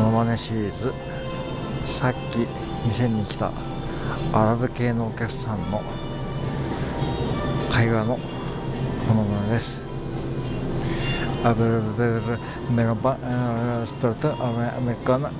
モノマネシリーズ。さっき店に来たアラブ系のお客さんの会話のものまねです。アブルブルブルメガバスプルトアメリカナ